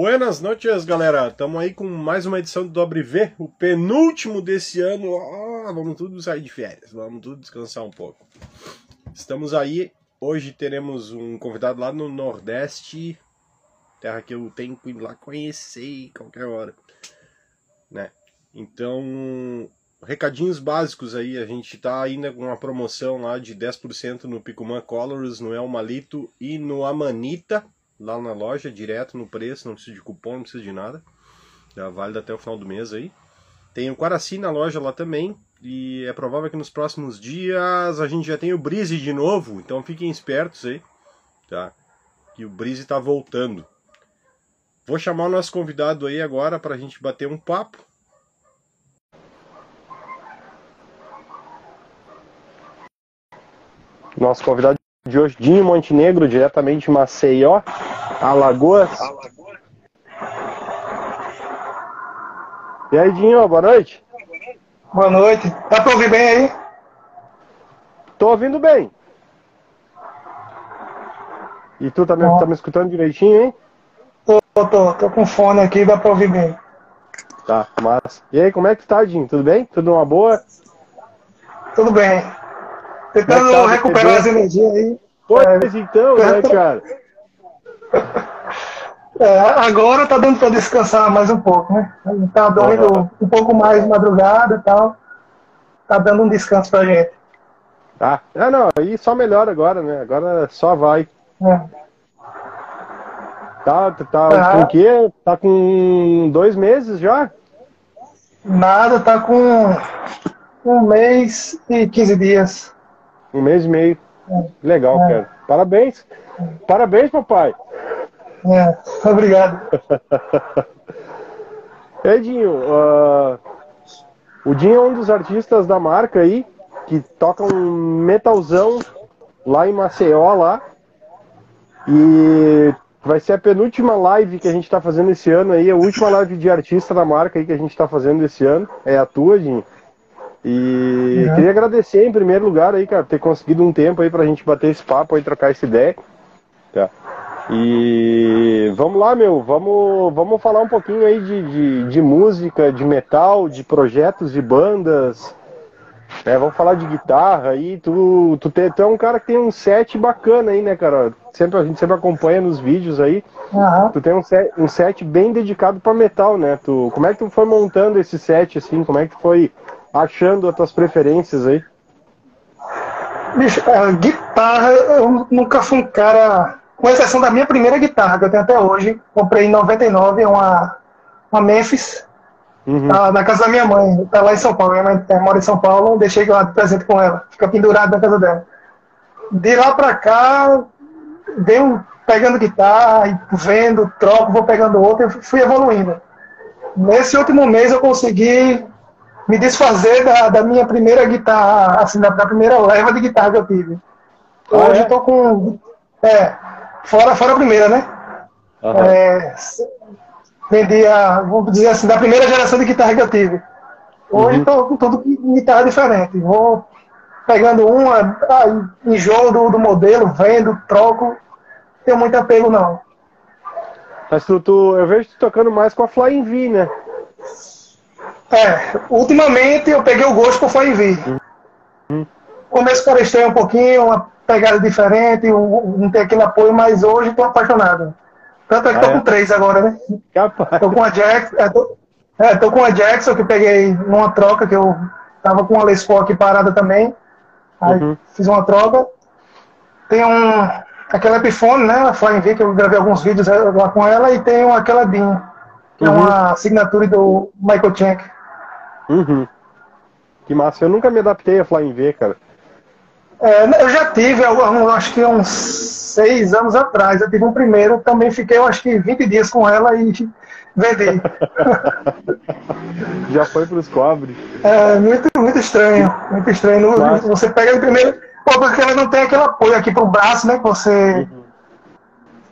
Buenas noites, galera. Estamos aí com mais uma edição do Dobre V, o penúltimo desse ano. Ah, vamos tudo sair de férias, vamos tudo descansar um pouco. Estamos aí. Hoje teremos um convidado lá no Nordeste, terra que eu tenho que ir lá conhecer qualquer hora, né? Então, recadinhos básicos aí, a gente está ainda com uma promoção lá de 10% no Picumã Colors, no El Malito e no Amanita lá na loja, direto no preço, não precisa de cupom, não precisa de nada. Já vale até o final do mês aí. Tem o Quaraci na loja lá também. E é provável que nos próximos dias a gente já tenha o Brise de novo. Então fiquem espertos aí. Tá? Que o Brise está voltando. Vou chamar o nosso convidado aí agora para a gente bater um papo. Nosso convidado de hoje, Dinho Montenegro, diretamente de Maceió. Alagoas. E aí, Dinho, boa noite. Boa noite. Dá pra ouvir bem aí? Tô ouvindo bem. E tu tá me, tá me escutando direitinho, hein? Tô, tô, tô com fone aqui, dá pra ouvir bem. Tá, massa. E aí, como é que tá, Dinho? Tudo bem? Tudo uma boa? Tudo bem. Tentando tá, recuperar as energias aí. Pois é, então, né, cara? É, agora tá dando para descansar mais um pouco, né? Tá dormindo um pouco mais de madrugada e tal. Tá dando um descanso pra gente. Tá. Ah, não, aí só melhora agora, né? Agora só vai. É. Tá, tá ah. com o quê? Tá com dois meses já? Nada, tá com um mês e 15 dias. Um mês e meio. Legal, é. cara. Parabéns. Parabéns, papai. É, obrigado. Edinho, uh, o Dinho é um dos artistas da marca aí, que toca um metalzão lá em Maceió, lá. E vai ser a penúltima live que a gente está fazendo esse ano aí, a última live de artista da marca aí que a gente está fazendo esse ano. É a tua, Dinho. E queria agradecer em primeiro lugar aí, cara, ter conseguido um tempo aí pra gente bater esse papo aí, trocar essa ideia. Tá. E vamos lá, meu, vamos, vamos falar um pouquinho aí de, de, de música, de metal, de projetos de bandas. Né? Vamos falar de guitarra aí. Tu, tu, te, tu é um cara que tem um set bacana aí, né, cara? Sempre, a gente sempre acompanha nos vídeos aí. Uhum. Tu tem um set, um set bem dedicado para metal, né? Tu, como é que tu foi montando esse set, assim? Como é que tu foi achando as tuas preferências aí? Bicho, a guitarra, eu nunca fui um cara com exceção da minha primeira guitarra, que eu tenho até hoje. Comprei em 99, uma, uma Memphis, uhum. tá na casa da minha mãe. Tá lá em São Paulo. Minha mãe é, mora em São Paulo, deixei lá de presente com ela. Fica pendurado na casa dela. De lá pra cá, deu pegando guitarra, vendo, troco, vou pegando outra, fui evoluindo. Nesse último mês eu consegui me desfazer da, da minha primeira guitarra, assim, da, da primeira leva de guitarra que eu tive. Ah, Hoje ah, é? eu tô com. É, Fora, fora a primeira, né? Uhum. É, vendia, vamos dizer assim, da primeira geração de guitarra que eu tive. Hoje uhum. com tudo guitarra diferente. Vou pegando uma, ah, enjoo do, do modelo, vendo, troco. Não tenho muito apego, não. Mas tu, tu, eu vejo tu tocando mais com a Flying V, né? É, ultimamente eu peguei o gosto por V. Uhum. Começo parecia um pouquinho, uma pegada diferente, não tem aquele apoio, mas hoje estou apaixonado. Tanto é que estou ah, é? com três agora, né? Capaz. Tô com a Jackson, é, tô, é, tô com a Jackson que peguei numa troca que eu tava com a Les Paul aqui parada também. Aí uhum. fiz uma troca. Tem um aquela Epiphone, né? A Flying V, que eu gravei alguns vídeos lá com ela, e tem aquela DIN, que uhum. é uma assinatura do Michael Chank. Uhum. Que massa, eu nunca me adaptei a Flying V, cara. É, eu já tive, eu, acho que uns seis anos atrás, eu tive um primeiro, também fiquei, eu acho que 20 dias com ela e vendi. já foi para os cobres. É, muito, muito estranho, muito estranho. Você pega o primeiro, pô, porque ela não tem aquele apoio aqui para o braço, né, que você... Uhum.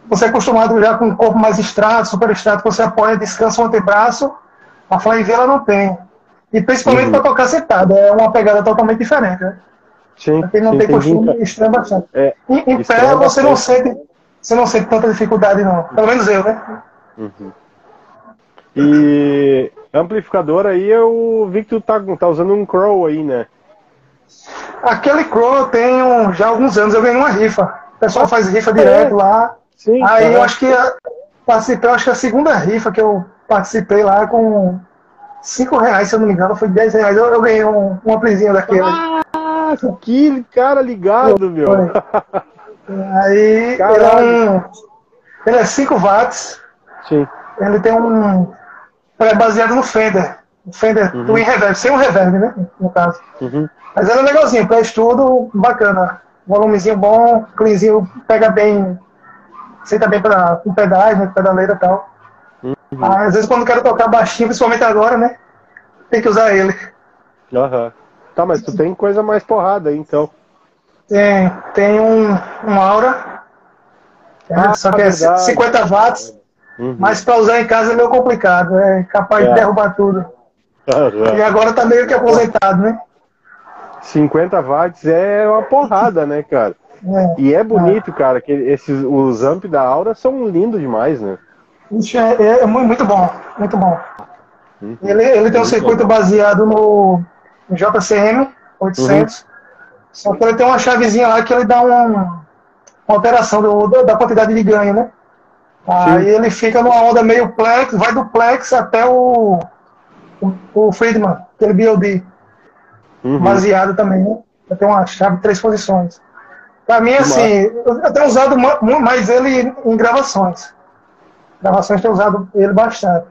Você é acostumado já com o corpo mais estrato, super estrato, você apoia, descansa o antebraço, a Flyve ela não tem. E principalmente uhum. para tocar sentada, é uma pegada totalmente diferente, né? Sim, quem não sim, tem costume, estranha bastante. É, em, em pé você não sente você não sente tanta dificuldade não. Pelo menos eu, né? Uhum. E amplificador aí eu vi que tu tá, tá usando um Crow aí, né? Aquele Crow eu tenho já há alguns anos, eu ganhei uma rifa. O pessoal faz rifa direto é. lá. Sim, aí eu acho que participei, acho que a segunda rifa que eu participei lá com 5 reais, se eu não me engano, foi 10 reais. Eu, eu ganhei um, um amplizinho daquele. Ah, que cara ligado, meu. Aí ele é, ele é 5 watts. Sim. Ele tem um. É baseado no Fender. Fender uhum. Twin Reverb, sem um reverb, né? No caso. Uhum. Mas é legalzinho, para estudo, bacana. Volumezinho bom, cleanzinho, pega bem. Aceita bem pra, com pedais, né? Pedaleira e tal. Uhum. Às vezes quando quero tocar baixinho, principalmente agora, né? Tem que usar ele. Aham. Tá, mas tu tem coisa mais porrada aí, então. Tem, tem um, um Aura. Ah, só que é verdade. 50 watts. Uhum. Mas para usar em casa é meio complicado, é capaz é. de derrubar tudo. E agora tá meio que aposentado, né? 50 watts é uma porrada, né, cara? É, e é bonito, é. cara, que esses, os amp da Aura são lindos demais, né? Isso é, é, é muito bom, muito bom. Uhum. Ele, ele tem um circuito bom. baseado no, no JCM 800, uhum. só que ele tem uma chavezinha lá que ele dá uma, uma alteração do, da quantidade de ganho, né? Aí Sim. ele fica numa onda meio plex, vai do plex até o, o, o Friedman, aquele BOD. Uhum. Baseado também, né? Tem uma chave de três posições. Pra mim, assim, eu tenho usado mais ele em gravações. Gravações tenho usado ele bastante.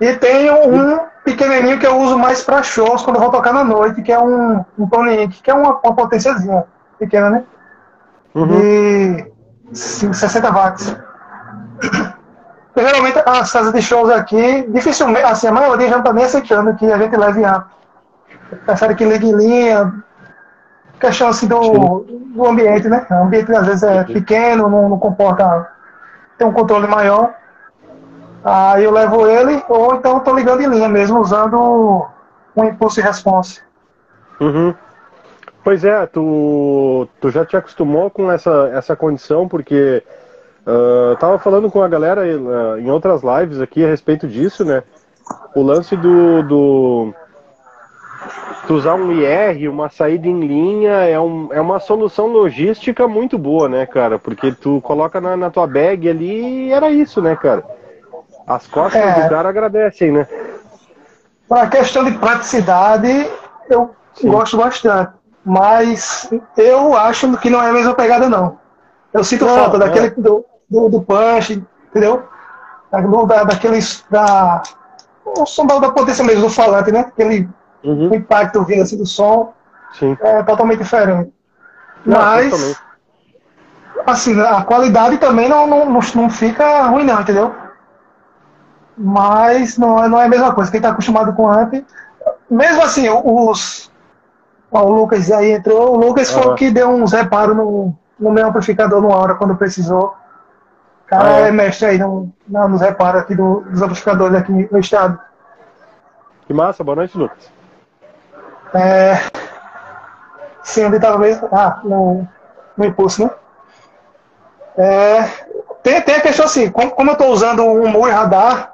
E tem um pequenininho que eu uso mais para shows quando eu vou tocar na noite, que é um, um Tony Inc, que é uma, uma potênciazinha pequena, né? Uhum. E 60 watts. Geralmente as casas de shows aqui, dificilmente, assim, a maioria já não está nem aceitando que a gente leve a. Prefere que ligue em linha. Questão assim do, do ambiente, né? O ambiente às vezes é pequeno, não, não comporta. tem um controle maior. Aí eu levo ele, ou então estou ligando em linha mesmo, usando um impulso e response. Uhum. Pois é, tu, tu já te acostumou com essa, essa condição, porque uh, tava falando com a galera uh, em outras lives aqui a respeito disso, né? O lance do, do tu usar um IR, uma saída em linha, é, um, é uma solução logística muito boa, né, cara? Porque tu coloca na, na tua bag ali e era isso, né, cara? As costas é, do cara agradecem, né? Para questão de praticidade, eu Sim. gosto bastante. Mas eu acho que não é a mesma pegada, não. Eu sinto não, falta daquele do, do, do, punch, entendeu? Da, daqueles. Da, o som da, potência mesmo do falante, né? Aquele uhum. impacto vindo assim do som. Sim. É totalmente diferente. Não, Mas. Totalmente. Assim, a qualidade também não, não, não fica ruim, não, entendeu? Mas não é, não é a mesma coisa. Quem está acostumado com amp, mesmo assim, os, o Lucas aí entrou. O Lucas foi o que deu uns reparos no, no meu amplificador numa hora quando precisou. O cara ah, é. é mestre aí no, no, nos reparos aqui do, dos amplificadores aqui no estado. Que massa, boa noite, Lucas. É. Sim, onde estava mesmo? Ah, no, no impulso, né? É, tem, tem a questão assim, como, como eu estou usando um MUI radar,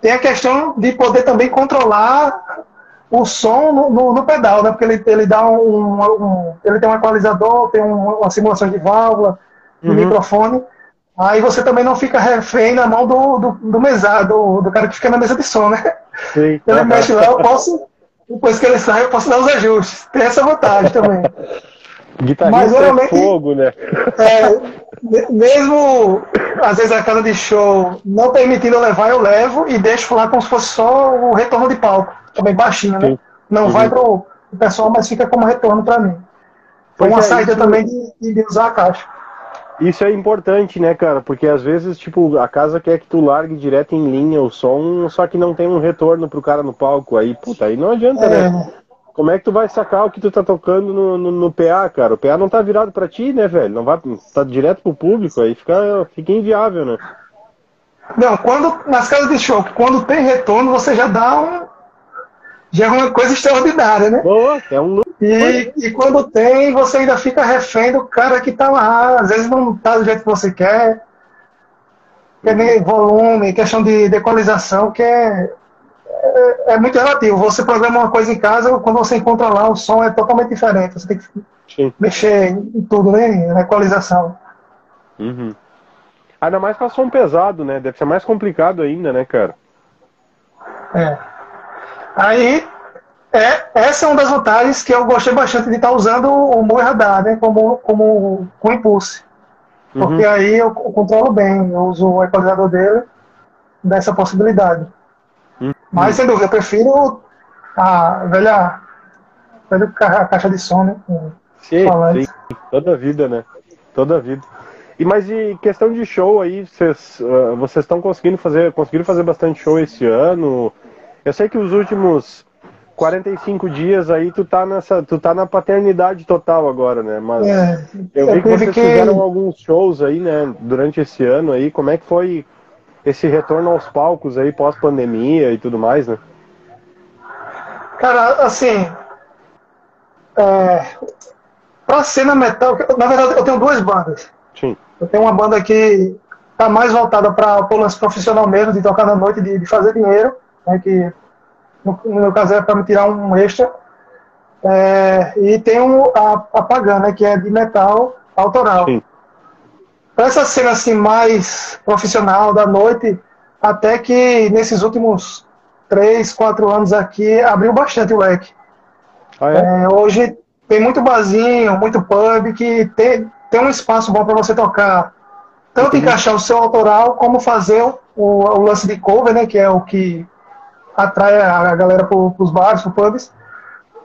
tem a questão de poder também controlar o som no, no, no, pedal, né? Porque ele, ele dá um, um, Ele tem um equalizador, tem um, uma simulação de válvula, de uhum. microfone. Aí você também não fica refém na mão do, do, do mesado, do, do cara que fica na mesa de som, né? Sim. Ele mexe lá, eu posso. Depois que ele sai, eu posso dar os ajustes. Tem essa vantagem também. Guitarrista Mas, é fogo, né? É, mesmo, às vezes, a casa de show não permitindo eu levar, eu levo e deixo lá como se fosse só o retorno de palco também baixinho, né? Não uhum. vai pro o pessoal, mas fica como retorno para mim. Foi uma é, saída isso... também de, de usar a caixa. Isso é importante, né, cara? Porque às vezes, tipo, a casa quer que tu largue direto em linha o som, só que não tem um retorno pro cara no palco. Aí, puta, aí não adianta, é... né? Como é que tu vai sacar o que tu tá tocando no, no, no, PA, cara? O PA não tá virado pra ti, né, velho? Não vai, tá direto pro público, aí fica, fica inviável, né? Não, quando, nas casas de show, quando tem retorno, você já dá um, já é uma coisa extraordinária, né? Boa, é um e, e quando tem, você ainda fica refém do cara que tá lá. Às vezes não tá do jeito que você quer. que é volume, questão de, equalização, que é, é, é, muito relativo. Você programa uma coisa em casa, quando você encontra lá, o som é totalmente diferente. Você tem que Sim. mexer em tudo, né? Na equalização. Uhum. Ainda mais para som pesado, né? Deve ser mais complicado ainda, né, cara? É. Aí, é, essa é uma das vantagens que eu gostei bastante de estar usando o Moe Radar, né? Como, como com Impulse. Porque uhum. aí eu, eu controlo bem, eu uso o equalizador dele, dessa possibilidade. Uhum. Mas, sem dúvida, eu prefiro a velha, a caixa de som, né? Sim, sim, toda vida, né? Toda vida. E mas e questão de show aí, vocês uh, vocês estão conseguindo fazer, conseguiram fazer bastante show esse ano? Eu sei que os últimos 45 dias aí tu tá nessa, tu tá na paternidade total agora, né? Mas é, eu vi que vocês que... fizeram alguns shows aí, né, durante esse ano aí. Como é que foi esse retorno aos palcos aí pós pandemia e tudo mais, né? Cara, assim, é, pra cena metal, na verdade eu tenho duas bandas. Sim. Eu tenho uma banda que tá mais voltada para o lance profissional mesmo, de tocar na noite, de, de fazer dinheiro, né, que no, no meu caso é para me tirar um extra. É, e tem um, a, a Pagã, né, que é de metal autoral. Para essa cena assim mais profissional da noite, até que nesses últimos três, quatro anos aqui abriu bastante o leque. Ah, é? É, hoje tem muito barzinho, muito pub que tem, tem um espaço bom para você tocar. Tanto Entendi. encaixar o seu autoral, como fazer o, o, lance de cover, né, que é o que atrai a galera para os bares, para pubs,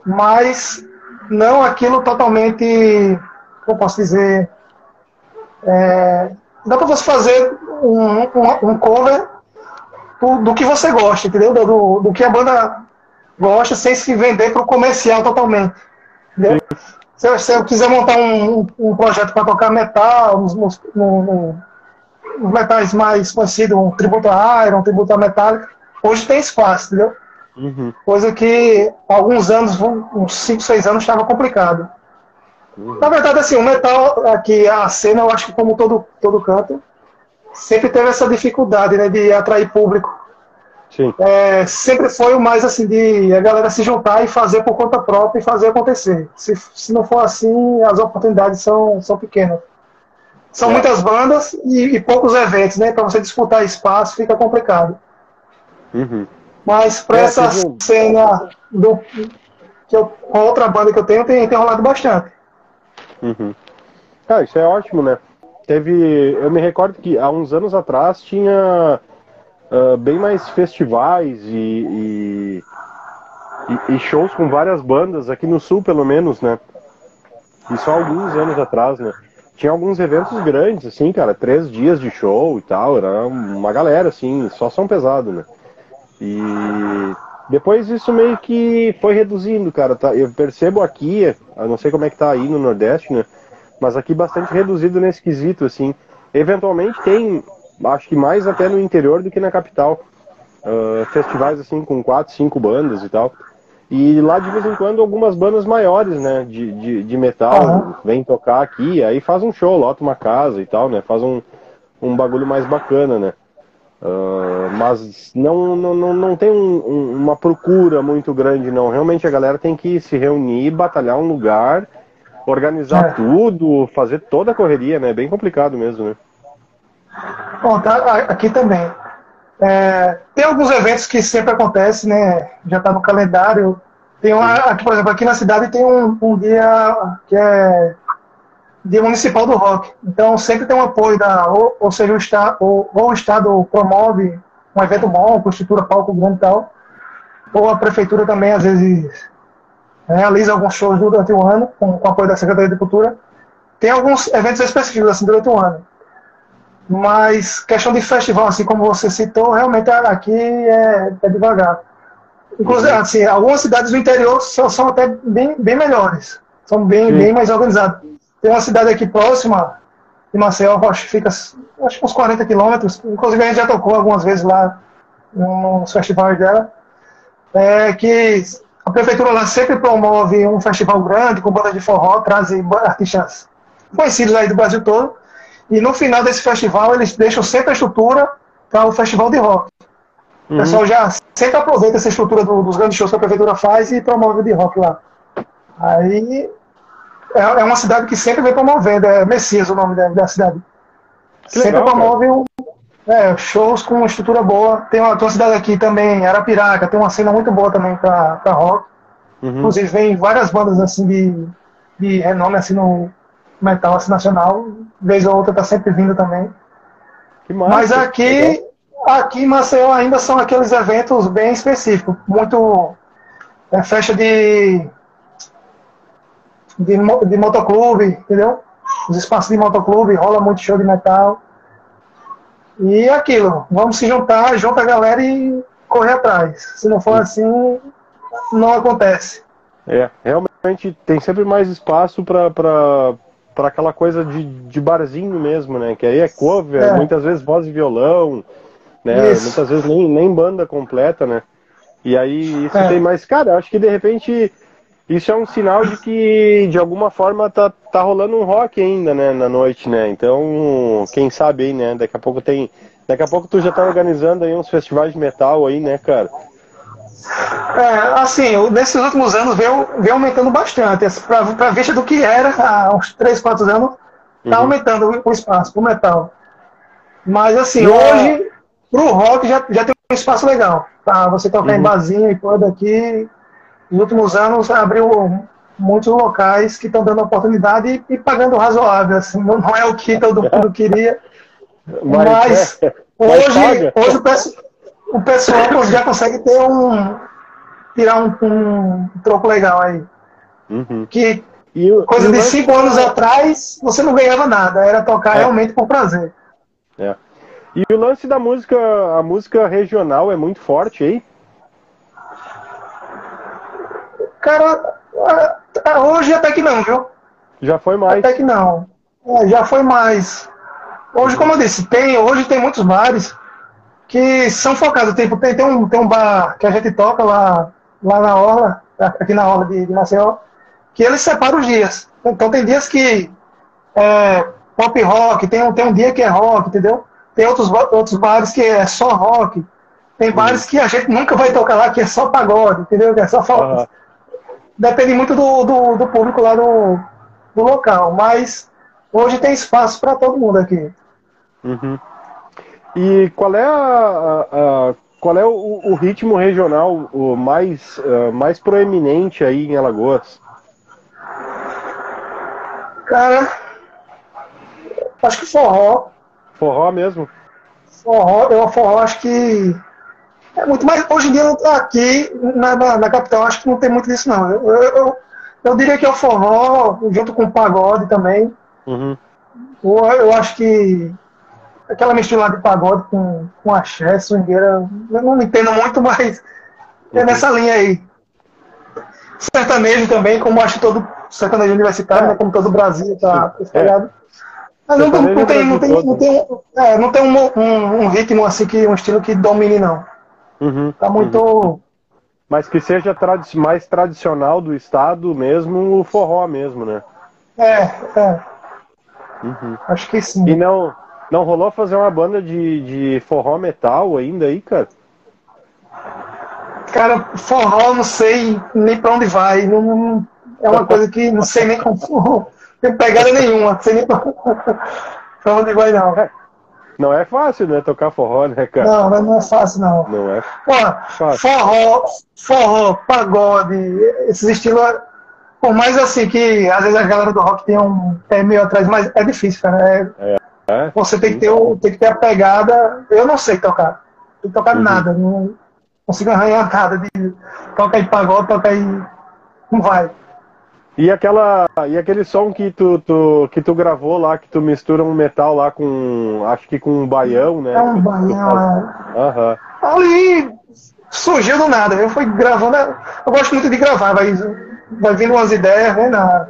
mas não aquilo totalmente, como posso dizer, é, dá para você fazer um, um, um cover do, do, que você gosta, entendeu? Do, do, que a banda gosta, sem se vender para o comercial totalmente. Se, se, eu quiser montar um, um projeto para tocar metal, nos, nos, nos, metais mais conhecidos, um tributo a Iron, um tributo a Metallica, Hoje tem espaço, entendeu? Uhum. Coisa que alguns anos, uns 5, 6 anos, estava complicado. Uhum. Na verdade, assim, o metal, aqui, a cena, eu acho que como todo, todo canto, sempre teve essa dificuldade, né, de atrair público. Sim. É, sempre foi o mais assim de a galera se juntar e fazer por conta própria e fazer acontecer. Se, se não for assim, as oportunidades são, são pequenas. São é. muitas bandas e, e poucos eventos, né? Para você disputar espaço fica complicado. Uhum. Mas para é, essa cena do, que eu, com outra banda que eu tenho, tem, tem rolado bastante. Uhum. Ah, isso é ótimo, né? Teve. Eu me recordo que há uns anos atrás tinha uh, bem mais festivais e, e, e, shows com várias bandas, aqui no sul pelo menos, né? E só alguns anos atrás, né? Tinha alguns eventos grandes, assim, cara, três dias de show e tal, era uma galera, assim, só som pesado, né? E depois isso meio que foi reduzindo, cara. Tá? Eu percebo aqui, eu não sei como é que tá aí no Nordeste, né? Mas aqui bastante reduzido nesse quesito, assim. Eventualmente tem, acho que mais até no interior do que na capital. Uh, festivais assim com quatro, cinco bandas e tal. E lá de vez em quando algumas bandas maiores, né, de, de, de metal, uhum. vêm tocar aqui, aí faz um show, lota uma casa e tal, né? Faz um, um bagulho mais bacana, né? Uh, mas não, não, não, não tem um, um, uma procura muito grande, não. Realmente a galera tem que se reunir, batalhar um lugar, organizar é. tudo, fazer toda a correria, né? É bem complicado mesmo, né? Bom, tá, aqui também. É, tem alguns eventos que sempre acontecem, né? Já está no calendário. Tem uma, aqui, por exemplo, aqui na cidade tem um, um dia que é Dia Municipal do Rock. Então sempre tem um apoio da, ou, ou seja, o Estado, ou, ou, o Estado promove um evento bom, estrutura palco grande e tal, ou a Prefeitura também às vezes realiza alguns shows durante o ano, com, com apoio da Secretaria de Cultura. Tem alguns eventos específicos assim durante o ano. Mas questão de festival, assim como você citou, realmente aqui é, é devagar. Inclusive, uhum. assim, algumas cidades do interior são, são até bem, bem melhores. São bem, bem mais organizadas. Tem uma cidade aqui próxima de Maceió, acho que fica acho que uns 40 quilômetros. Inclusive a gente já tocou algumas vezes lá nos festivais dela. É que a prefeitura lá sempre promove um festival grande com banda de forró, traz artistas conhecidos aí do Brasil todo. E no final desse festival, eles deixam sempre a estrutura para o festival de rock. O pessoal já sempre aproveita essa estrutura do- dos grandes shows que a prefeitura faz e promove o de rock lá. Aí é, é uma cidade que sempre vem promovendo, é Messias o nome da, da cidade. Que sempre legal, promove um, é, shows com estrutura boa. Tem uma, tem uma cidade aqui também, Arapiraca, tem uma cena muito boa também para rock. Uhum. Inclusive vem várias bandas assim de, de renome assim no metal assim, nacional. Vez ou outra tá sempre vindo também. Massa. Mas aqui, aqui em Maceió ainda são aqueles eventos bem específicos. Muito é, festa de, de, de motoclube, entendeu? Os espaços de motoclube, rola muito show de metal. E é aquilo, vamos se juntar, junta a galera e correr atrás. Se não for assim, não acontece. É, realmente tem sempre mais espaço pra aquela coisa de, de barzinho mesmo, né? Que aí é cover, É. muitas vezes voz e violão, né? Isso. Muitas vezes nem, nem banda completa, né? E aí isso É. tem mais. Cara, eu acho que de repente isso é um sinal de que de alguma forma tá, tá rolando um rock ainda, né? Na noite, né? Então, quem sabe aí, né? Daqui a pouco tem. Daqui a pouco tu já tá organizando aí uns festivais de metal aí, né, cara? É, assim, nesses últimos anos veio, veio aumentando bastante. Para vista do que era há uns 3, 4 anos, está Uhum. aumentando o- espaço para o metal. Mas, assim, E a- hoje, para o rock já, já tem um espaço legal. Para você tocar em Uhum. barzinho e coisa aqui. Nos últimos anos abriu muitos locais que estão dando oportunidade e, pagando razoável. Assim, não, é o que todo mundo queria. Mas, é, hoje, paga. hoje o, pesso- o pessoal já consegue ter um. tirar um, um troco legal aí. Uhum. Que o- coisa de cinco anos atrás você não ganhava nada, era tocar É. realmente por prazer. É. E o lance da música, a música regional é muito forte aí? Cara, hoje até que não, viu? Já foi mais. Até que não. É, já foi mais. Hoje, como eu disse, tem, hoje tem muitos bares que são focados. Tipo, tem, tem, um, tem um bar que a gente toca lá, lá na Orla, aqui na Orla de, de Maceió, que eles separam os dias. Então tem dias que é pop rock, tem um, tem um dia que é rock, entendeu? Tem outros, outros bares que é só rock. Tem bares que a gente nunca vai tocar lá, que é só pagode, entendeu? Que é só Aham. Depende muito do, do, do público lá do, do local, mas hoje tem espaço para todo mundo aqui. Uhum. E qual é a, a- qual é o, o ritmo regional o mais eh, mais proeminente aí em Alagoas? Cara, acho que forró, Forró mesmo? forró, eu forró acho que é muito mais. Hoje em dia aqui na, na, na capital acho que não tem muito disso não. Eu, eu, eu, diria que é o forró, junto com o pagode também. Uhum. Eu, eu acho que aquela mistura de pagode com, com axé, swingueira, eu não entendo muito, mas é nessa linha aí. Sertanejo também, como acho todo sertanejo universitário, né, como todo o Brasil tá Sim. espalhado. Mas não, é tem, não tem, não todo. tem, é, não tem um, um, um ritmo assim, que, um estilo que domine, não. Uhum. Tá muito. Mas que seja tradi mais tradicional do estado mesmo, o forró mesmo, né? É, é, Uhum. acho que sim. E não não rolou fazer uma banda de, de forró metal ainda aí, cara? Cara, forró, não sei nem pra onde vai. Não, não- é uma coisa que não sei nem como. Não tem pegada nenhuma. Não sei nem pra, pra onde vai, não. Não é fácil, né? Tocar forró, né, cara? Não, mas não é fácil, não. Não é Pô, forró, forró, pagode, esses estilos. Por mais assim que às vezes a galera do rock tem um pé meio atrás, mas é difícil, cara. É- É? você tem que, ter o, tem que ter a pegada. Eu não sei tocar. Não sei tocar Uhum. nada. Não consigo arranhar nada de toca aí pagode, toca aí. Não vai. E aquela e aquele som que tu, tu que tu gravou lá que tu mistura um metal lá com acho que com um baião, né? É um faz- é. Aham. Ali surgiu do nada. Eu fui gravando. Eu gosto muito de gravar, vai, vai vindo umas ideias, né? Na,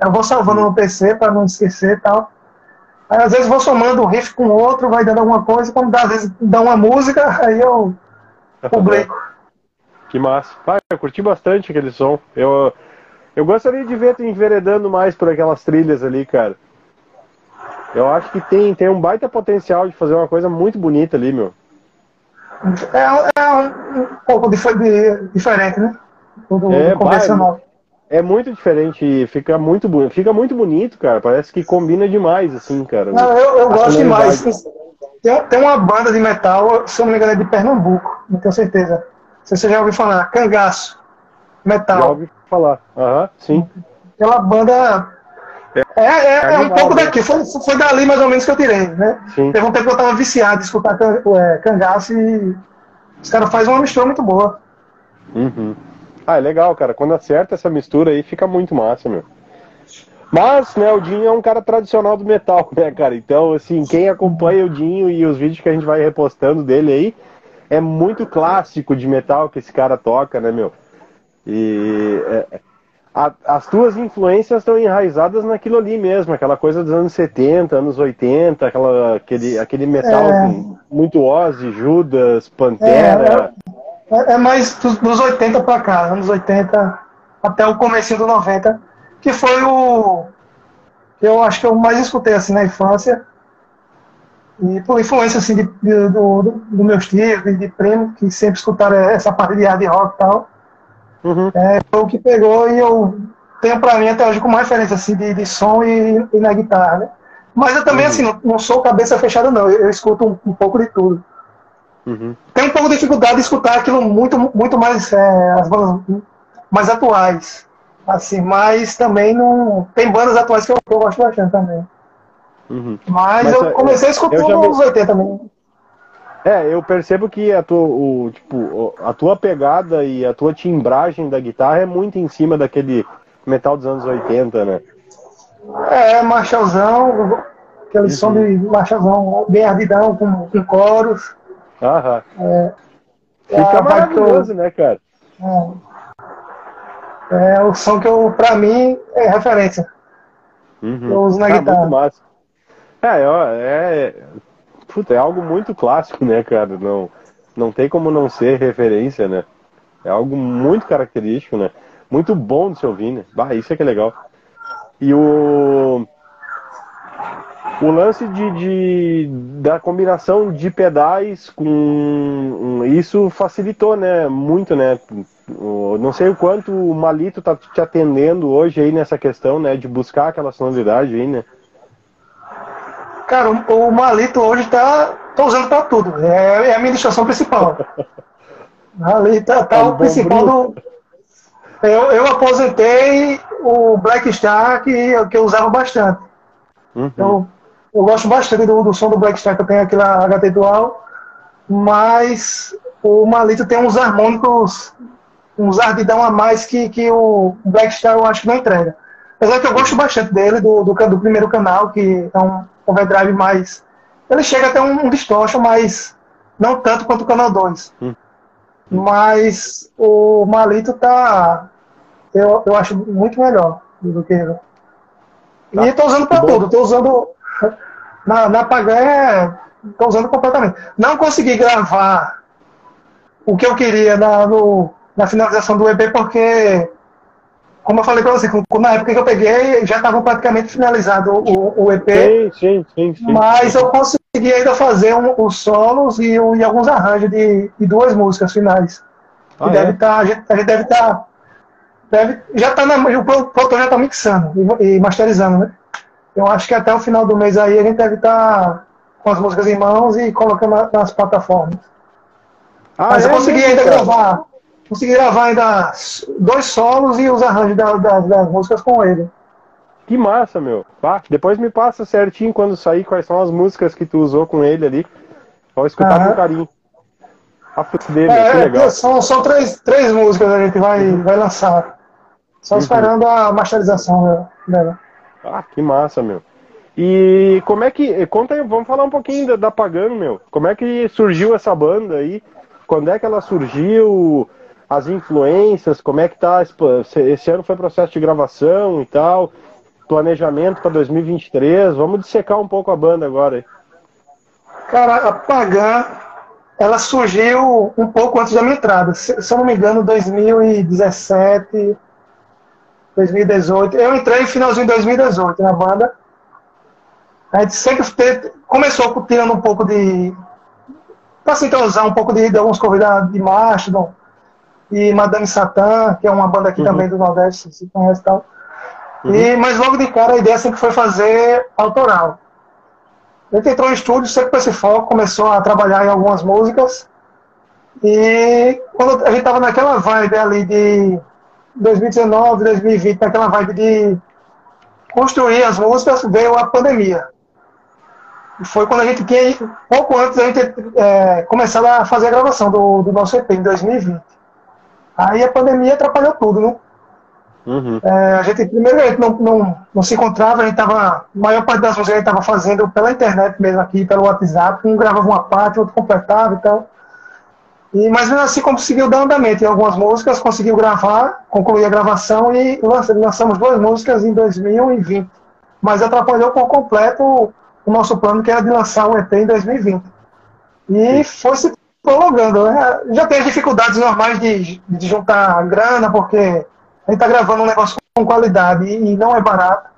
eu vou salvando no PC para não esquecer e tal. Aí às vezes vou somando um riff com outro, vai dando alguma coisa, quando dá, às vezes dá uma música, aí eu publico. Que massa. Pai, eu curti bastante aquele som. Eu eu gostaria de ver tu enveredando mais por aquelas trilhas ali, cara. Eu acho que tem, tem um baita potencial de fazer uma coisa muito bonita ali, meu. É, é um pouco diferente, né? Do, é, do convencional. É muito diferente, fica muito, fica muito bonito, cara. Parece que combina demais, assim, cara. Não, eu, eu gosto demais. Tem, tem uma banda de metal, se eu não me engano, é de Pernambuco, não tenho certeza. Se você já ouviu falar, Cangaço. Metal. Já ouvi falar, aham, uhum, sim. Aquela banda. É, é, é um pouco né? daqui, foi, foi dali mais ou menos que eu tirei, né? Sim. Teve um tempo que eu tava viciado em escutar é, Cangaço e os caras fazem uma mistura muito boa. Uhum. Ah, é legal, cara. Quando acerta essa mistura aí, fica muito massa, meu. Mas, né, o Dinho é um cara tradicional do metal, né, cara? Então, assim, quem acompanha o Dinho e os vídeos que a gente vai repostando dele aí, é muito clássico de metal que esse cara toca, né, meu? E é, a, as tuas influências estão enraizadas naquilo ali mesmo, aquela coisa dos anos 70, anos 80, aquela, aquele, aquele metal é... muito Ozzy, Judas, Pantera. É, é, é mais dos, dos 80 para cá, anos 80 até o começo do 90, que foi o que eu acho que eu mais escutei assim na infância. E por influência assim, de, de, do, do, do meus tios, de, de primo, que sempre escutaram essa parte de hard rock e tal. Uhum. É, foi o que pegou e eu tenho pra mim até hoje como referência assim, de, de som e, e na guitarra, né? Mas eu também, uhum. assim, não, não, sou cabeça fechada, não. Eu, eu escuto um, um, pouco de tudo. Uhum. Tenho um pouco de dificuldade de escutar aquilo muito, muito mais, é, as bandas mais atuais. Assim, mas também não. Tem bandas atuais que eu, eu gosto bastante também. Uhum. Mas, mas, eu comecei a escutar nos me... 80 também. É, eu percebo que a tua, o, tipo, a tua pegada e a tua timbragem da guitarra é muito em cima daquele metal dos anos 80, né? É, marchalzão, aquele uhum. som de marchalzão bem ardidão, com, com coros. Aham. É, Fica é maravilhoso, eu, né, cara? É, é, o som que eu, pra mim, é referência. Uhum. Eu uso na ah, guitarra. Muito massa. É, ó, é, puta, é algo muito clássico, né, cara? Não, não tem como não ser referência, né? É algo muito característico, né? Muito bom de se ouvir, né? Bah, isso é que é legal. E o. O lance de, de, da combinação de pedais com isso facilitou, né? Muito, né? não sei o quanto o Malito tá te atendendo hoje aí nessa questão, né? De buscar aquela sonoridade aí, né? Cara, o, o Malito hoje tá, tá usando pra tudo. É, é a minha distração principal. Ali tá, tá é o principal do. Eu, eu aposentei o Black Star que, que eu usava bastante. Uhum. Eu, eu gosto bastante do, do som do Black Star que eu tenho aqui na HT Dual, mas o Malito tem uns harmônicos, uns ardidão a mais que, que o Black Star eu acho que não entrega. Apesar que eu gosto bastante dele, do, do, do primeiro canal, que é um overdrive mais. Ele chega até um, um distortion, mas não tanto quanto o canal 2. Hum. Mas o Malito tá. Eu, eu acho muito melhor do que ele. Tá. E tô usando pra tudo, tô usando. Na, na Pagan tô usando completamente. Não consegui gravar o que eu queria na, no, na finalização do EP porque como eu falei para você, na época que eu peguei, já estava praticamente finalizado o, o EP. Sim, sim, sim, Mas eu consegui ainda fazer um, os solos e, um, e, alguns arranjos de, de, duas músicas finais. Ah, deve é? tá, a, gente, a gente deve estar. Tá, deve, já está na. O produtor já está mixando e, e, masterizando, né? Eu acho que até o final do mês aí a gente deve estar tá com as músicas em mãos e colocando nas plataformas. Ah, Mas é eu consegui ainda gravar consegui gravar ainda dois solos e os arranjos das, das, das músicas com ele. Que massa, meu. Depois me passa certinho quando sair quais são as músicas que tu usou com ele ali. Vou escutar com carinho. A dele, é, que legal. São, são três, três músicas que a gente vai, uhum. vai lançar. Só uhum. esperando a masterização dela. Ah, que massa, meu. E como é que. Conta aí, vamos falar um pouquinho da, da Pagano, meu. Como é que surgiu essa banda aí? Quando é que ela surgiu? As influências, como é que tá? Esse ano foi processo de gravação e tal, planejamento para 2023. Vamos dissecar um pouco a banda agora. Cara, a Pagan, ela surgiu um pouco antes da minha entrada. Se, se eu não me engano, 2017, 2018. Eu entrei em finalzinho de 2018 na banda. A gente sempre teve, começou tirando um pouco de. para se entrosar um pouco de, de alguns convidados de Mastodon e Madame Satã, que é uma banda aqui uhum. também do Nordeste, se conhece e tal. Uhum. E, mas logo de cara a ideia sempre foi fazer autoral. A gente entrou no estúdio sempre com esse foco, começou a trabalhar em algumas músicas. E quando a gente estava naquela vibe ali de 2019, 2020, naquela vibe de construir as músicas, veio a pandemia. E foi quando a gente tinha, pouco antes a gente é, começado a fazer a gravação do, do nosso EP, em 2020. Aí a pandemia atrapalhou tudo, né? Uhum. É, a gente, primeiro, a gente não, não, não se encontrava, a gente tava, a maior parte das músicas a gente estava fazendo pela internet mesmo aqui, pelo WhatsApp, um gravava uma parte, outro completava e tal. E, mas mesmo assim conseguiu dar andamento em algumas músicas, conseguiu gravar, concluir a gravação e lançamos duas músicas em 2020. Mas atrapalhou por completo o nosso plano que era de lançar o EP em 2020. E foi se prolongando. Né? Já tem as dificuldades normais de, de juntar grana, porque a gente está gravando um negócio com qualidade e não é barato.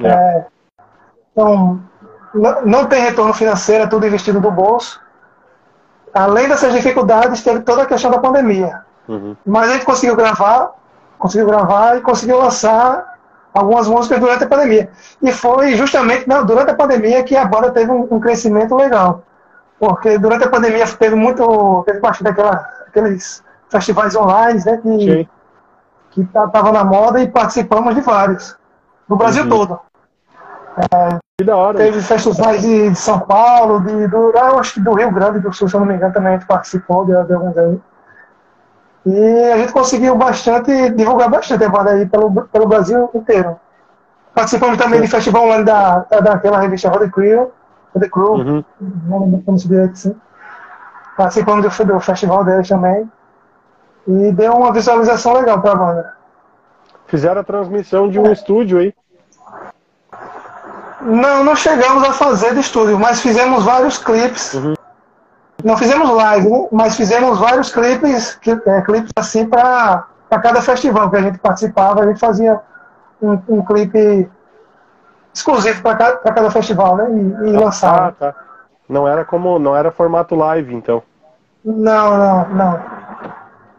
É. É, então, não tem retorno financeiro, é tudo investido do bolso além dessas dificuldades, teve toda a questão da pandemia. Uhum. Mas a gente conseguiu gravar, conseguiu gravar e conseguiu lançar algumas músicas durante a pandemia. E foi justamente não, durante a pandemia que a banda teve um, um, crescimento legal. Porque durante a pandemia teve muito. teve bastante daquela, aqueles festivais online, né? Que, que estavam na moda e participamos de vários. No Brasil uhum. todo. É, que da hora. Teve festivais de São Paulo, de, do, eu acho que do Rio Grande do Sul, se eu não me engano, também a gente participou de, de alguns aí. E a gente conseguiu bastante, divulgar bastante a banda aí pelo, pelo Brasil inteiro. Participamos também Sim. de festival online da, daquela revista Road Crew, Road Crew, uhum. não como se direito assim. Participamos do, do festival deles também. E deu uma visualização legal pra banda. Fizeram a transmissão de um é. estúdio aí. Não, não chegamos a fazer de estúdio, mas fizemos vários clipes. Uhum. Não fizemos live, mas fizemos vários clipes, é, clipes assim para cada festival que a gente participava, a gente fazia um, um clipe exclusivo para cada, cada festival, né? E, e ah, lançava. Ah, tá. Não era como, não era formato live, então. Não, não, não.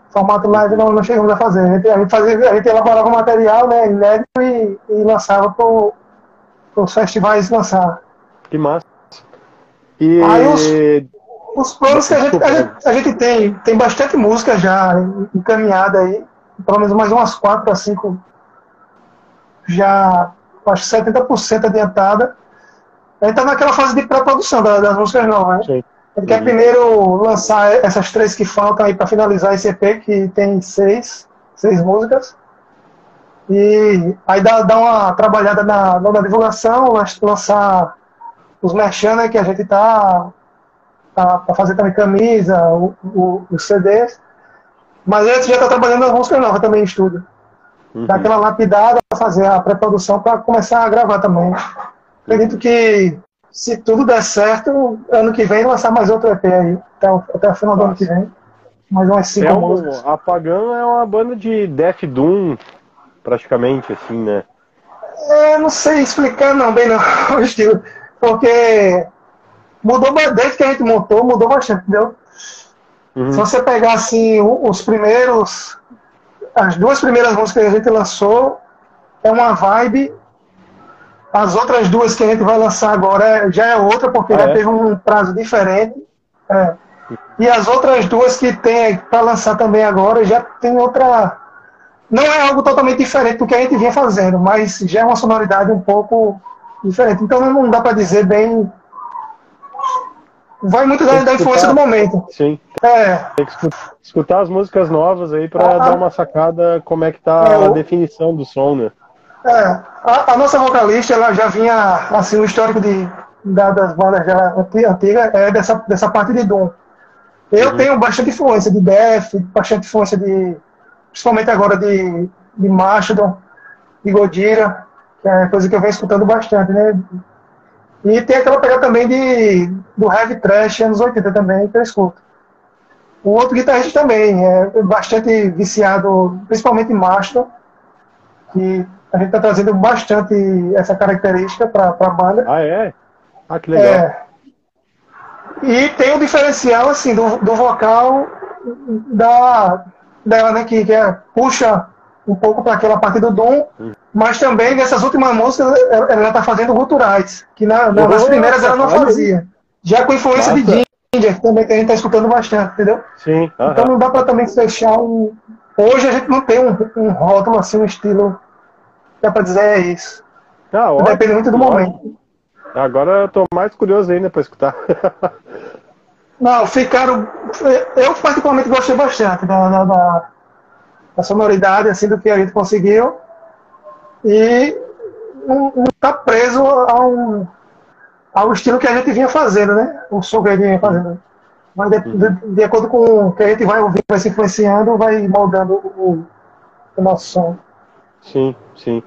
Formato live não, não chegamos a fazer. A gente, a gente, fazia, a gente elaborava material, né, inédito e, e lançava pro os festivais lançar. Que massa. E... Aí os, os planos que a gente, a gente, a, gente, tem, tem bastante música já encaminhada aí, pelo menos mais umas 4 a 5 já, acho 70% adiantada. A gente está naquela fase de pré-produção das, músicas novas, né? A gente quer primeiro lançar essas três que faltam aí para finalizar esse EP, que tem seis, seis músicas. E aí dá, dá uma trabalhada na, na divulgação, lançar os merchan né, que a gente tá, tá para fazer também camisa, o, o, os CDs. Mas a gente já está trabalhando nas músicas novas também em estúdio. Uhum. Dá aquela lapidada fazer a pré-produção para começar a gravar também. Acredito que se tudo der certo, ano que vem lançar mais outro EP aí, até, o, até o final Nossa. do ano que vem. Mais umas cinco é um. A é uma banda de Death Doom praticamente, assim, né? É, não sei explicar não, bem não, o estilo. Porque mudou desde que a gente montou, mudou bastante, entendeu? Uhum. Se você pegar assim os primeiros. As duas primeiras músicas que a gente lançou é uma vibe. As outras duas que a gente vai lançar agora é, já é outra, porque ah, já é? teve um prazo diferente. É. E as outras duas que tem para lançar também agora já tem outra não é algo totalmente diferente do que a gente vinha fazendo, mas já é uma sonoridade um pouco diferente. Então não dá para dizer bem. Vai muito da, da influência do momento. Sim. É. Tem que escutar as músicas novas aí para ah, dar uma sacada como é que tá é, a definição do som, né? É. A, a, nossa vocalista, ela já vinha, assim, o histórico de, da, das bandas dela antiga é dessa, dessa parte de Doom. Eu uhum. tenho bastante influência de Death, bastante influência de principalmente agora de, de Mastodon, de Godira, que é coisa que eu venho escutando bastante, né? E tem aquela pegada também de, do heavy trash anos 80 também, que eu escuto. O outro guitarrista também, é bastante viciado, principalmente em Mastodon, que a gente está trazendo bastante essa característica para a banda. Ah, é? Ah, que legal. É, e tem o diferencial, assim, do, do vocal da, dela, né, que, que é, puxa um pouco para aquela parte do dom, uhum. mas também nessas últimas músicas ela está fazendo guturais, que na, nas oh, primeiras ela não fazia. Já com influência Nossa. de Também que a gente está escutando bastante, entendeu? Sim. Então não dá para também fechar um. Hoje a gente não tem um, um rótulo assim, um estilo. Dá para dizer é isso. Ah, Depende muito do momento. Agora eu tô mais curioso ainda para escutar. Não, ficaram. Eu particularmente gostei bastante da, da, da, da sonoridade, assim, do que a gente conseguiu. E não, está preso a um, ao estilo que a gente vinha fazendo, né? O som que a gente vinha fazendo. Mas de, de, de acordo com o que a gente vai ouvindo, vai se influenciando, vai moldando o, o nosso som. Sim, sim.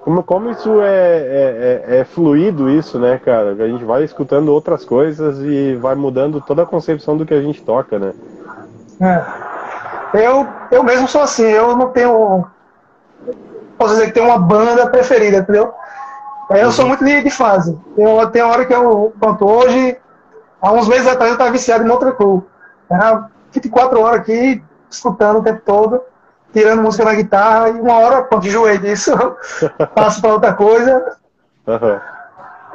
Como, como isso é, é, é, é, fluido, isso, né, cara? A gente vai escutando outras coisas e vai mudando toda a concepção do que a gente toca, né? É. Eu, eu mesmo sou assim, eu não tenho. Posso dizer que tenho uma banda preferida, entendeu? Eu uhum. sou muito de, de, fase. Eu, tem hora que eu. Pronto, hoje, há uns meses atrás, eu estava viciado em outra coisa. Era 24 horas aqui, escutando o tempo todo tirando música na guitarra e uma hora, pronto, enjoei disso, passo para outra coisa. Uhum.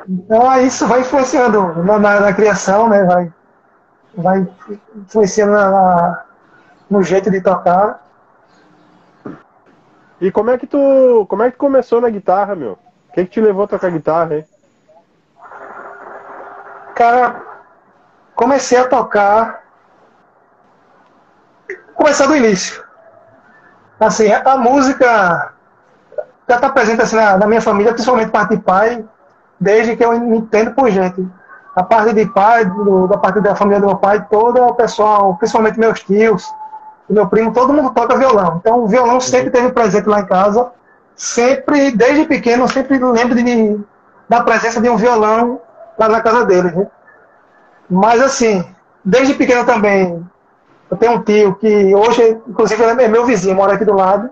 Então isso vai influenciando na, na, na, criação, né? Vai, vai influenciando na, na, no jeito de tocar. E como é que tu. Como é que tu começou na guitarra, meu? O que, que te levou a tocar guitarra, hein? Cara, comecei a tocar. Começar do início. Assim, a música já está presente assim, na, na, minha família, principalmente parte de pai, desde que eu me entendo por gente. A parte de pai, do, da parte da família do meu pai, todo o pessoal, principalmente meus tios, meu primo, todo mundo toca violão. Então o violão sempre teve presente lá em casa. Sempre, desde pequeno, eu sempre lembro de, da presença de um violão lá na casa deles. Né? Mas assim, desde pequeno também, eu tenho um tio que hoje, inclusive, é meu vizinho, mora aqui do lado.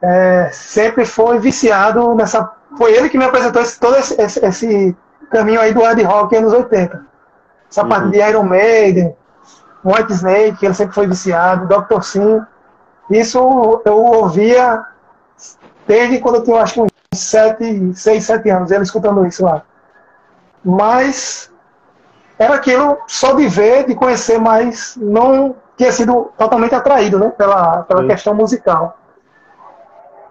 É, sempre foi viciado nessa. Foi ele que me apresentou esse, todo esse, esse, esse, caminho aí do hard rock anos 80. Essa uhum. parte de Iron Maiden, White Snake, ele sempre foi viciado, Dr. Sim. Isso eu ouvia desde quando eu tinha acho que uns 7, 6, 7 anos, ele escutando isso lá. Mas era aquilo só de ver, de conhecer, mas não tinha sido totalmente atraído né, pela, pela questão musical.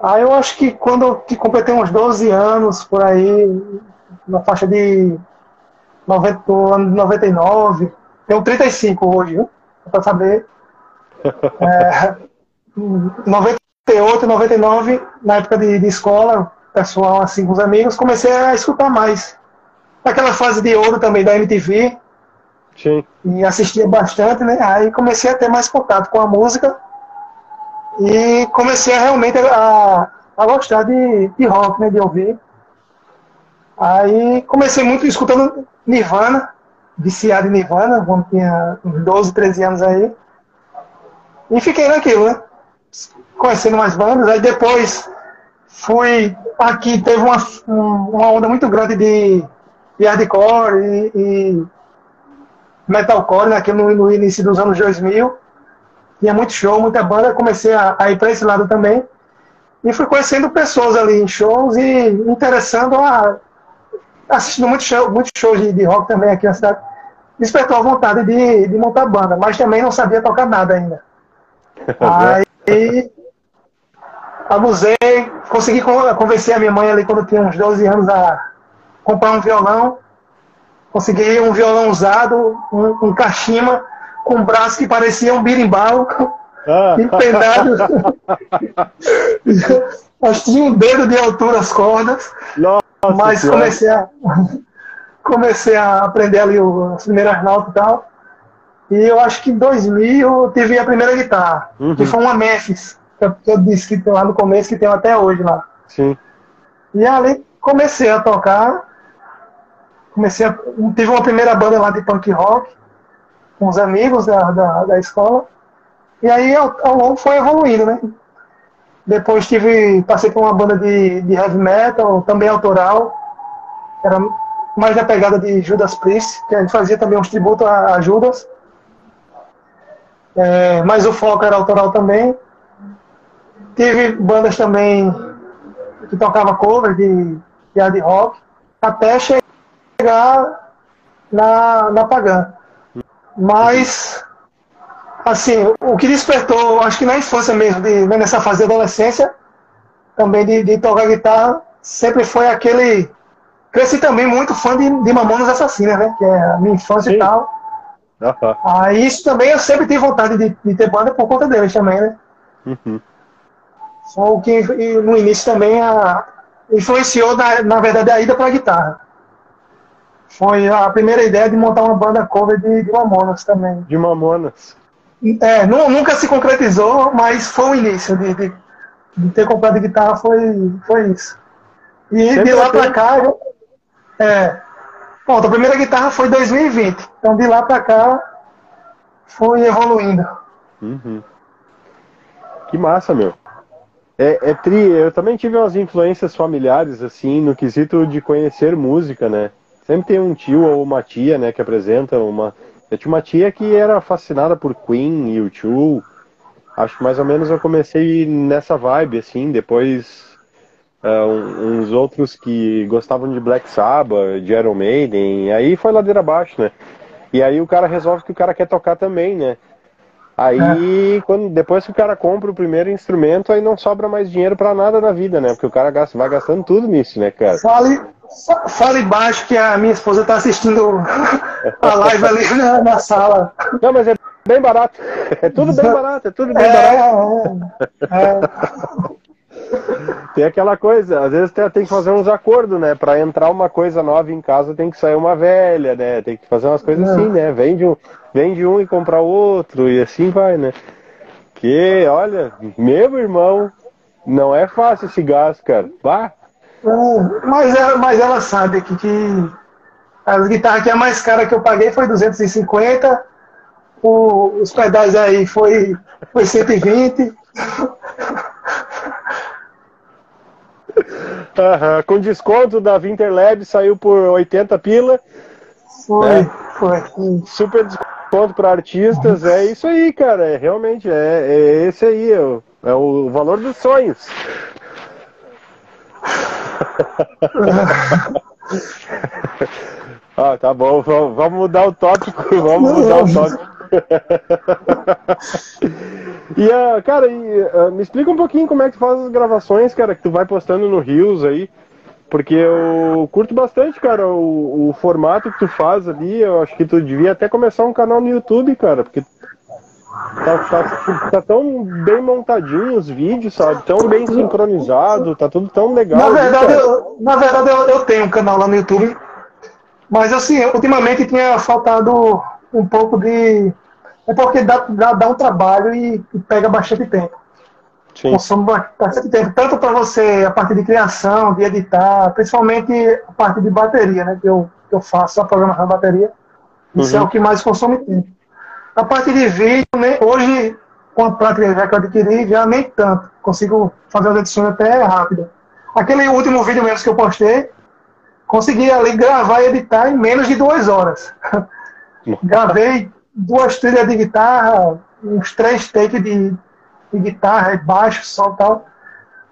Aí eu acho que quando eu completei uns 12 anos, por aí, na faixa de 90, ano 99, tenho 35 hoje, viu? Pra saber. É, 98, 99, na época de, de escola, pessoal assim com os amigos, comecei a escutar mais. Naquela fase de ouro também da MTV, Sim. E assistia bastante, né? Aí comecei a ter mais contato com a música e comecei a, realmente a, a gostar de, de rock, né? De ouvir. Aí comecei muito escutando Nirvana, viciado em Nirvana, quando tinha uns 12, 13 anos aí. E fiquei naquilo, né? Conhecendo mais bandas. Aí depois fui. Aqui teve uma, uma onda muito grande de, de hardcore e, e metalcore, né, no, no início dos anos 2000. Tinha muito show, muita banda. Comecei a, a ir para esse lado também. E fui conhecendo pessoas ali em shows e interessando a. assistindo muitos show, muito shows de, de, rock também aqui na cidade. Despertou a vontade de, de montar banda, mas também não sabia tocar nada ainda. Aí abusei, consegui convencer a minha mãe ali quando tinha uns 12 anos a comprar um violão Consegui um violão usado, um, um cachimba, com um braço que parecia um birimbau, ah. empendado. Mas tinha um dedo de altura as cordas. Nossa, mas comecei a, comecei a aprender ali as primeiras notas e tal. E eu acho que em 2000 eu tive a primeira guitarra, uhum. que foi uma Memphis, que eu, disse que tem lá no começo, que tem até hoje lá. Sim. E ali comecei a tocar comecei a, tive uma primeira banda lá de punk rock com os amigos da, da, da escola e aí ao, ao, longo foi evoluindo, né? Depois tive passei por uma banda de, de heavy metal também autoral, era mais na pegada de Judas Priest, que a gente fazia também uns tributos a, Judas. É, mas o foco era autoral também. Tive bandas também que tocava cover de, de hard rock, até chegar na, na Pagã. Mas, assim, o que despertou, acho que na infância mesmo, de, né, nessa fase de adolescência, também de, de tocar guitarra, sempre foi aquele. Cresci também muito fã de, de Mamonas Assassinas, né? Que é a minha infância Sim. e tal. Uhum. Aí isso também eu sempre tive vontade de, de ter banda por conta deles também, né? Uhum. Só o que no início também a, influenciou, na, na verdade, a ida para a guitarra. Foi a primeira ideia de montar uma banda cover de, de Mamonas também. De Mamonas. É, nunca se concretizou, mas foi o início de, de, de ter comprado guitarra, foi, foi isso. E Sempre de lá para cá, eu, é, pronto, a primeira guitarra foi em 2020. Então de lá para cá foi evoluindo. Uhum. Que massa, meu. É, é tri, eu também tive umas influências familiares, assim, no quesito de conhecer música, né? Sempre tem um tio ou uma tia, né, que apresenta uma. Eu tinha uma tia que era fascinada por Queen e o tio. Acho que mais ou menos eu comecei nessa vibe, assim. Depois, uh, uns outros que gostavam de Black Sabbath, de Iron Maiden. Aí foi ladeira abaixo, né? E aí o cara resolve que o cara quer tocar também, né? Aí, é. quando, depois que o cara compra o primeiro instrumento, aí não sobra mais dinheiro para nada na vida, né? Porque o cara gasta, vai gastando tudo nisso, né, cara? Fale, fale baixo que a minha esposa tá assistindo a live ali na, na, sala. Não, mas é bem barato. É tudo bem barato, é tudo bem é, barato. É, é. Tem aquela coisa, às vezes tem, tem que fazer uns acordos, né? Para entrar uma coisa nova em casa tem que sair uma velha, né? Tem que fazer umas coisas assim, né? Vende um, vende um e comprar outro e assim vai, né? Que, olha, meu irmão, não é fácil esse gás, cara. Vá. É, mas, ela, mas ela sabe que, que as guitarras que a mais cara que eu paguei foi 250, o, os pedais aí foi, foi 120. Uhum. Com desconto da Winterlab saiu por 80 pila. Foi, né? foi. Super desconto para artistas. É isso aí, cara. É, realmente, é, é esse aí. É o, é o valor dos sonhos. ah, tá bom. Vamos mudar o tópico. Vamos mudar o tópico. e, uh, cara, e, uh, me explica um pouquinho como é que tu faz as gravações, cara, que tu vai postando no Rios aí. Porque eu curto bastante, cara, o, o, formato que tu faz ali. Eu acho que tu devia até começar um canal no YouTube, cara, porque tá, tá, tá tão bem montadinho os vídeos, sabe? Tão bem sincronizado, tá tudo tão legal. Na verdade, ali, eu, na verdade eu, eu tenho um canal lá no YouTube, mas assim, ultimamente tinha faltado um pouco de é porque dá, dá, dá um trabalho e, e, pega bastante tempo. Sim. Consome bastante tempo, tanto para você a parte de criação, de editar, principalmente a parte de bateria, né? Que eu, que eu faço a programação da bateria. Isso é uhum. é o que mais consome tempo. A parte de vídeo, né, hoje, com a placa que eu adquiri, já nem tanto. Consigo fazer as edições até rápido. Aquele último vídeo mesmo que eu postei, consegui ali gravar e editar em menos de duas horas. Gravei duas trilhas de guitarra, uns três takes de, de guitarra, baixo, sol e tal.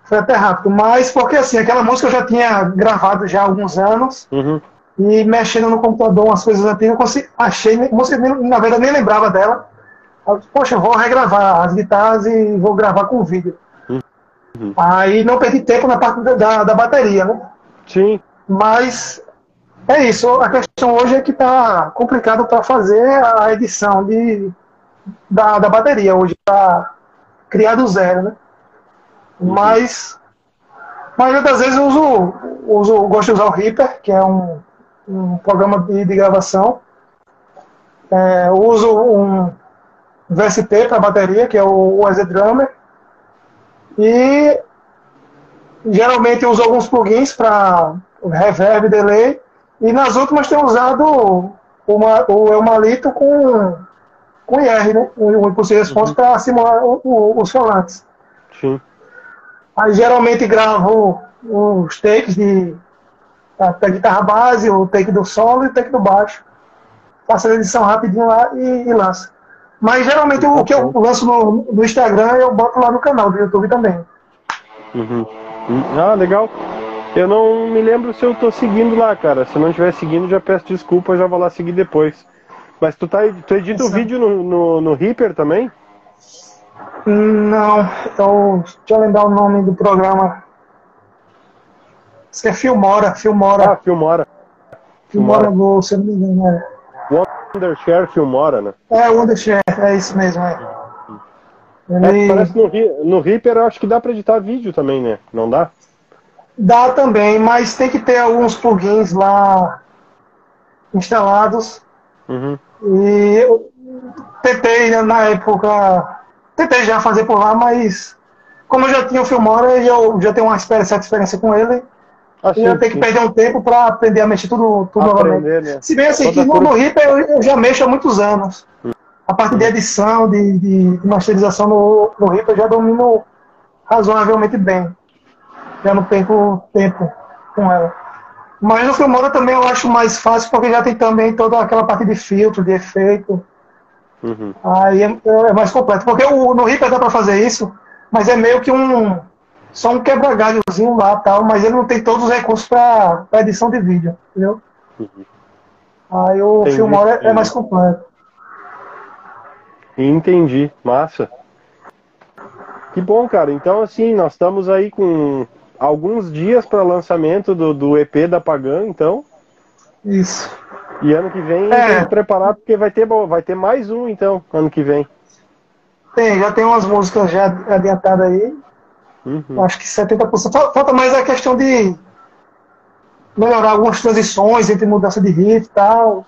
Foi até rápido. Mas porque assim, aquela música eu já tinha gravado já há alguns anos. Uhum. E mexendo no computador umas coisas antigas, eu consegui, achei, música, na verdade nem lembrava dela. Poxa, eu vou regravar as guitarras e vou gravar com vídeo. Uhum. Aí não perdi tempo na parte da, da bateria, né? Sim. Mas é isso. A questão hoje é que está complicado para fazer a edição de, da, da bateria. Hoje está criado zero, né? Uhum. Mas, mas das vezes eu uso, uso, gosto de usar o Reaper, que é um, um programa de, de gravação. É, uso um VST para bateria, que é o, o EZ Drummer. E geralmente eu uso alguns plugins para reverb, delay e nas últimas tem usado uma, o Elmalito com, com IR, né? O Impulse Response uhum. para simular o, o, os falantes. Sim. Aí geralmente gravo os takes de a, a guitarra base, o take do solo e o take do baixo. Faço a edição rapidinho lá e, e lanço. Mas geralmente o que eu lanço no, no, Instagram eu boto lá no canal do YouTube também. Uhum. Ah, legal. Eu não me lembro se eu tô seguindo lá, cara. Se não estiver seguindo, já peço desculpa, já vou lá seguir depois. Mas tu, tá, tu edita o vídeo no, no, no Reaper também? Não, então, deixa eu lembrar o nome do programa. Isso é Filmora, Filmora. Ah, Filmora. Filmora, Filmora. se eu não me engano, é. Wondershare Filmora, né? É, Wondershare, é isso mesmo, é. Ele... É, parece que no, no Reaper eu acho que dá pra editar vídeo também, né? Não dá? Dá também, mas tem que ter alguns plugins lá instalados. Uhum. E eu tentei, né, na época, tentei já fazer por lá, mas como eu já tinha o Filmora e eu já tenho uma certa experiência com ele, ah, eu tenho que perder um tempo para aprender a mexer tudo, tudo novamente. Né? Se bem assim, que no, no Reaper eu, eu, já mexo há muitos anos. Hum. A parte de edição, de, de, de masterização no, no Reaper eu já domino razoavelmente bem. Já não perco tempo com ela. Mas no Filmora também eu acho mais fácil porque já tem também toda aquela parte de filtro, de efeito. Uhum. Aí é, é, mais completo. Porque o, no Reaper dá para fazer isso, mas é meio que um. Só um quebra-galhozinho lá tal, mas ele não tem todos os recursos para edição de vídeo, entendeu? Uhum. Aí o Entendi. Filmora é, é mais completo. Entendi, massa. Que bom, cara. Então, assim, nós estamos aí com alguns dias para lançamento do, do EP da Pagan, então. Isso. E ano que vem é. preparar porque vai ter, vai ter mais um, então, ano que vem. Tem, já tem umas músicas já adiantadas aí. Uhum. Acho que 70%. Falta mais a questão de melhorar algumas transições entre mudança de ritmo e tal,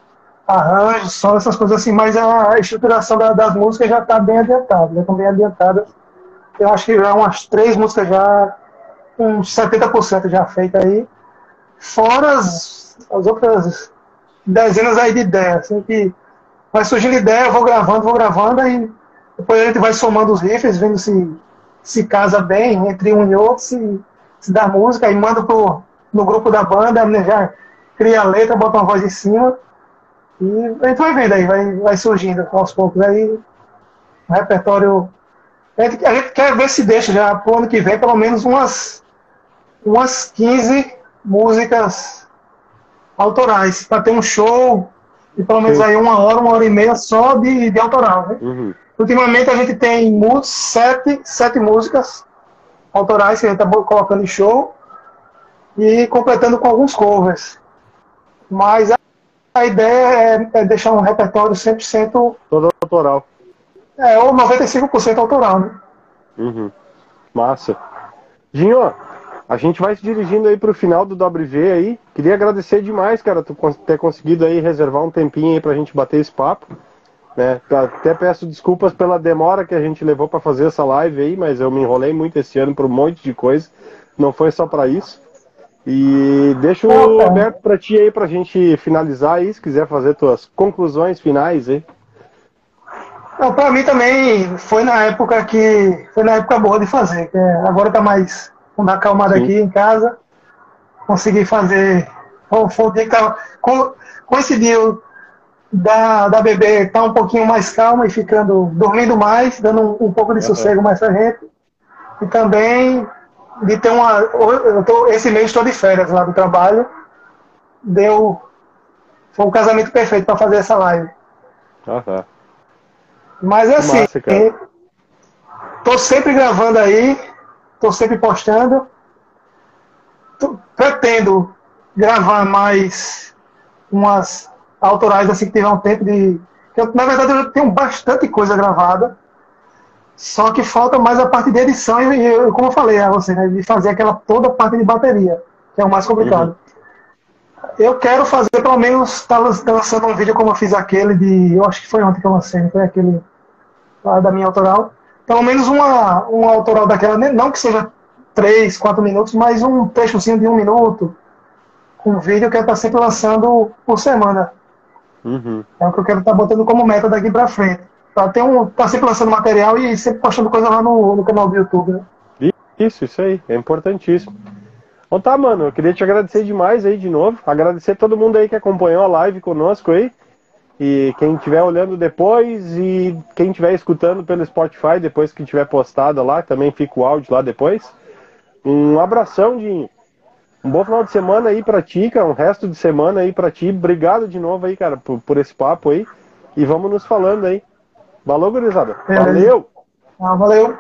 arranjos, só essas coisas assim, mas a estruturação da, das músicas já está bem adiantada, já estão bem adiantadas. Eu acho que já umas três músicas já, uns 70% já feitas aí, fora as, as outras dezenas aí de ideias, assim, que vai surgindo ideia, eu vou gravando, vou gravando, aí depois a gente vai somando os riffs, vendo se se casa bem entre um e outro, se, se dá música, e manda pro, no grupo da banda, né, já cria a letra, bota uma voz em cima, e a gente vai vendo aí, vai, vai surgindo aos poucos aí, o repertório. A gente, a gente quer ver se deixa já pro ano que vem pelo menos umas, umas 15 músicas autorais, para ter um show e pelo menos aí uma hora, uma hora e meia só de, de autoral, né? Uhum. Ultimamente a gente tem sete, sete músicas autorais que a gente está colocando em show e completando com alguns covers. Mas a, a ideia é, é, deixar um repertório 100%. Todo autoral. É, ou 95% autoral, né? Uhum. Massa. Dinho, a gente vai se dirigindo aí para o final do WV aí. Queria agradecer demais, cara, tu ter conseguido aí reservar um tempinho aí para a gente bater esse papo. Né? Até peço desculpas pela demora que a gente levou para fazer essa live aí, mas eu me enrolei muito esse ano por um monte de coisa. Não foi só para isso. E deixo o aberto para ti aí para a gente finalizar aí, se quiser fazer tuas conclusões finais aí. Para mim também foi na época que foi na época boa de fazer. agora tá mais vamos dar acalmada aqui em casa. Consegui fazer. Foi o dia que tava, coincidiu da, da bebê estar tá um pouquinho mais calma e ficando, dormindo mais, dando um, um pouco de sossego mais pra gente. E também de ter uma. Eu tô, esse mês estou de férias lá do trabalho. Deu. Foi um casamento perfeito para fazer essa live. Uhum. Mas é assim, massa, tô sempre gravando aí, tô sempre postando. Tô, pretendo gravar mais umas autorais assim que tiver um tempo de. Eu, na verdade, eu tenho bastante coisa gravada. Só que falta mais a parte de edição e, e como eu falei a você, né, de fazer aquela toda a parte de bateria, que é o mais complicado. Uhum. Eu quero fazer pelo menos estar tá lançando um vídeo como eu fiz aquele de. Eu acho que foi ontem que eu lancei, foi aquele lá da minha autoral. Pelo menos uma, uma autoral daquela, né, não que seja 3, 4 minutos, mas um trechozinho de um minuto. Um vídeo que eu estar sempre lançando por semana. Uhum. É o que eu quero estar tá botando como meta daqui pra frente. Pra ter um, tá sempre lançando material e sempre postando coisa lá no, no canal do YouTube, né? Isso, isso aí, é importantíssimo. Então tá, mano, eu queria te agradecer demais aí de novo. Agradecer todo mundo aí que acompanhou a live conosco aí. E quem estiver olhando depois e quem estiver escutando pelo Spotify depois que tiver postada lá, também fica o áudio lá depois. Um abração de um bom final de semana aí pra ti, cara, um resto de semana aí pra ti. Obrigado de novo aí, cara, por, por esse papo aí. E vamos nos falando aí. Valeu, gurizada. Valeu! Ah, valeu!